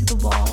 into the wall.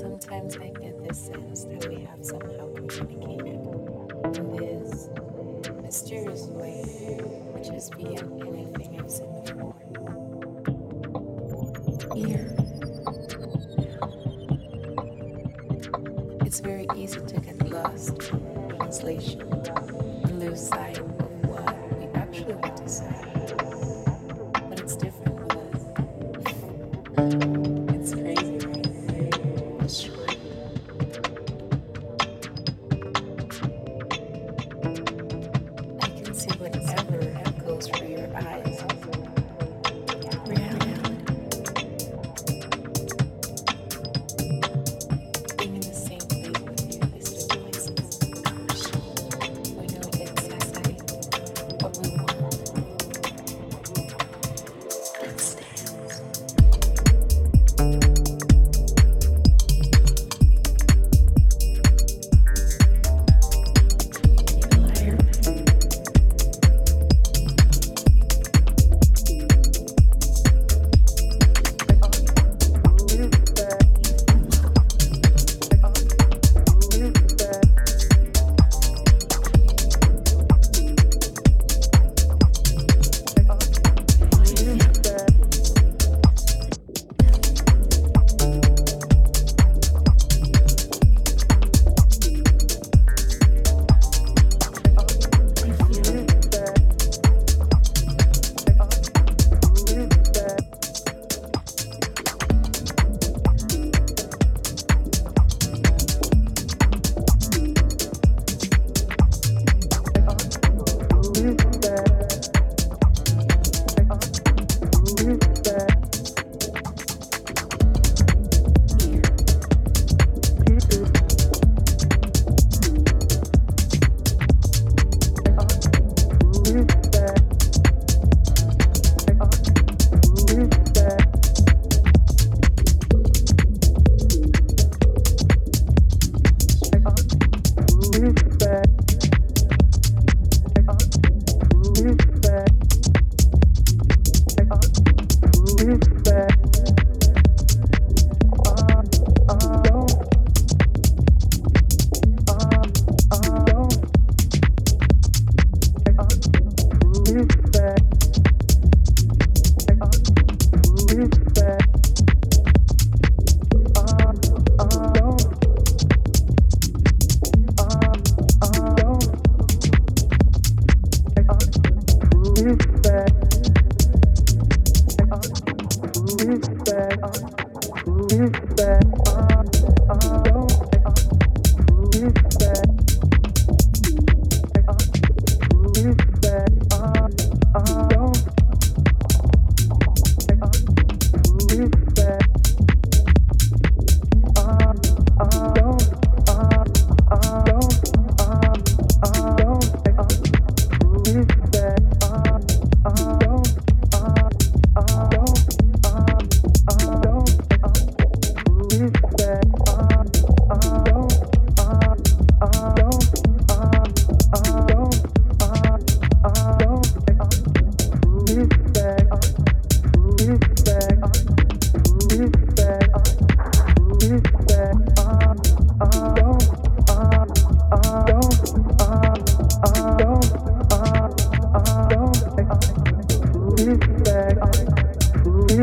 sometimes I get this sense that we have somehow communicated in this mysterious way, which is beyond anything I've seen before. Here, it's very easy to get lost in translation and lose sight of what we actually want to say.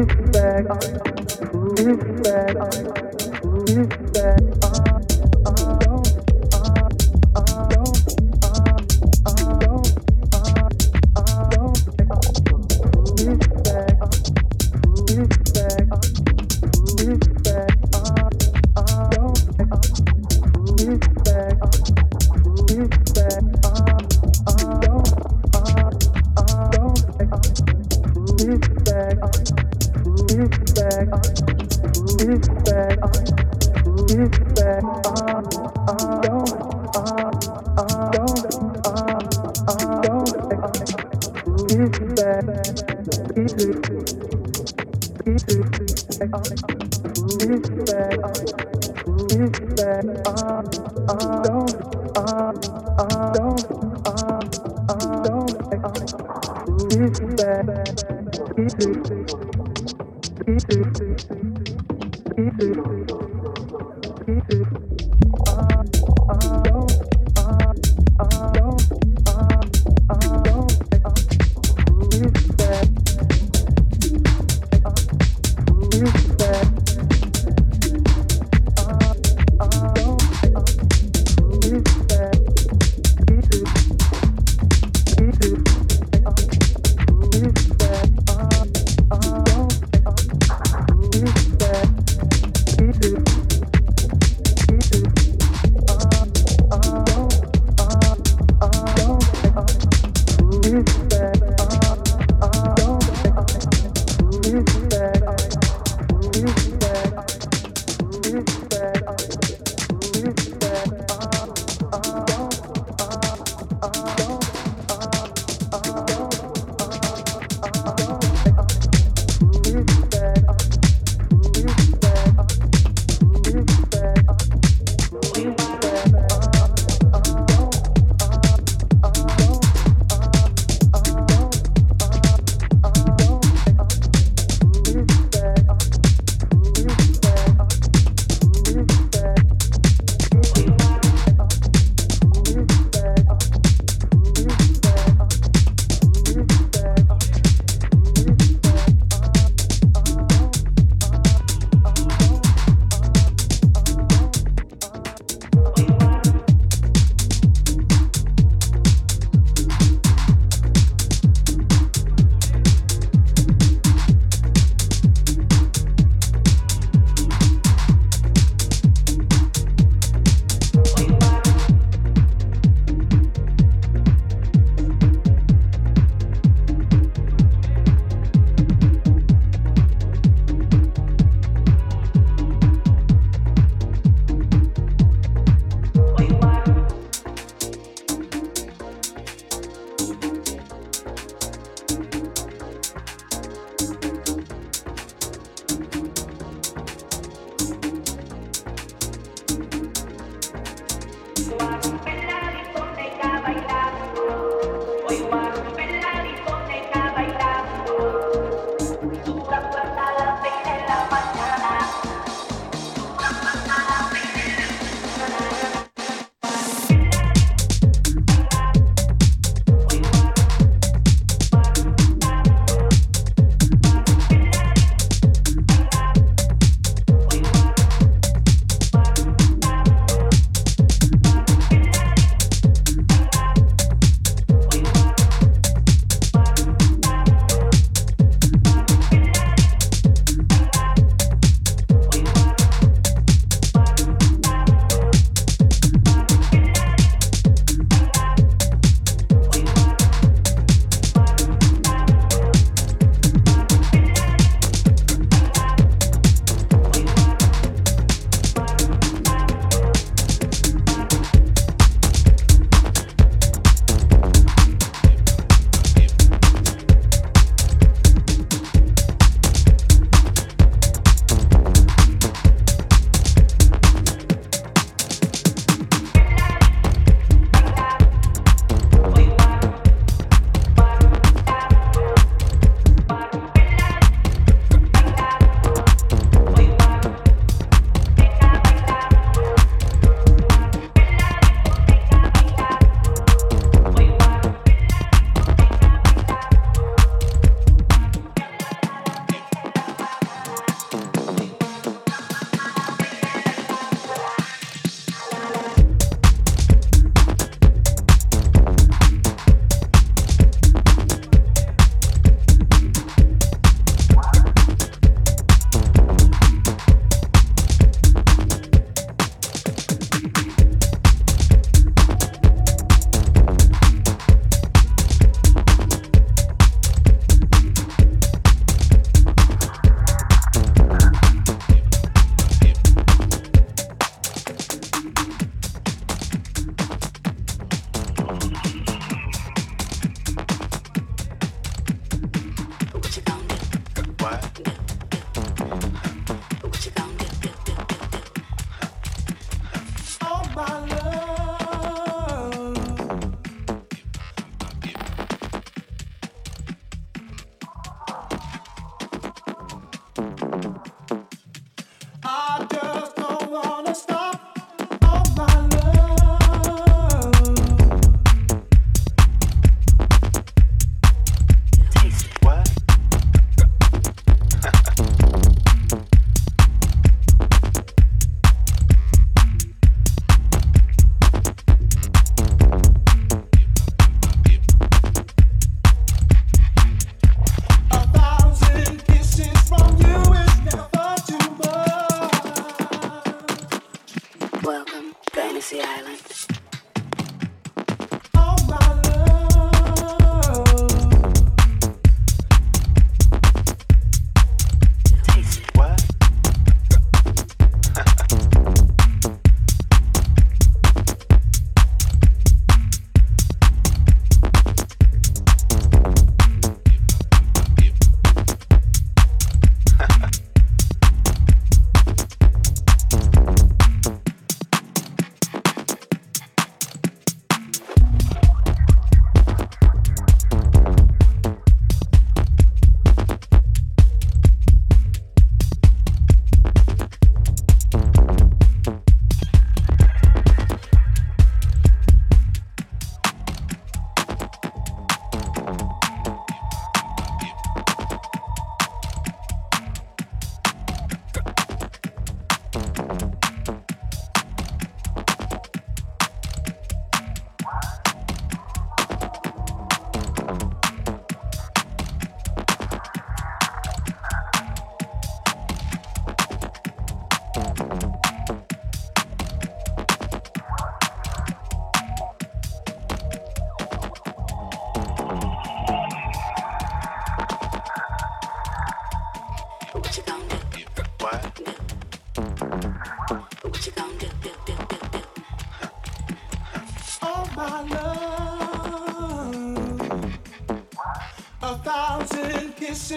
Back. Back.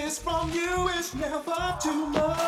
is from you is never too much.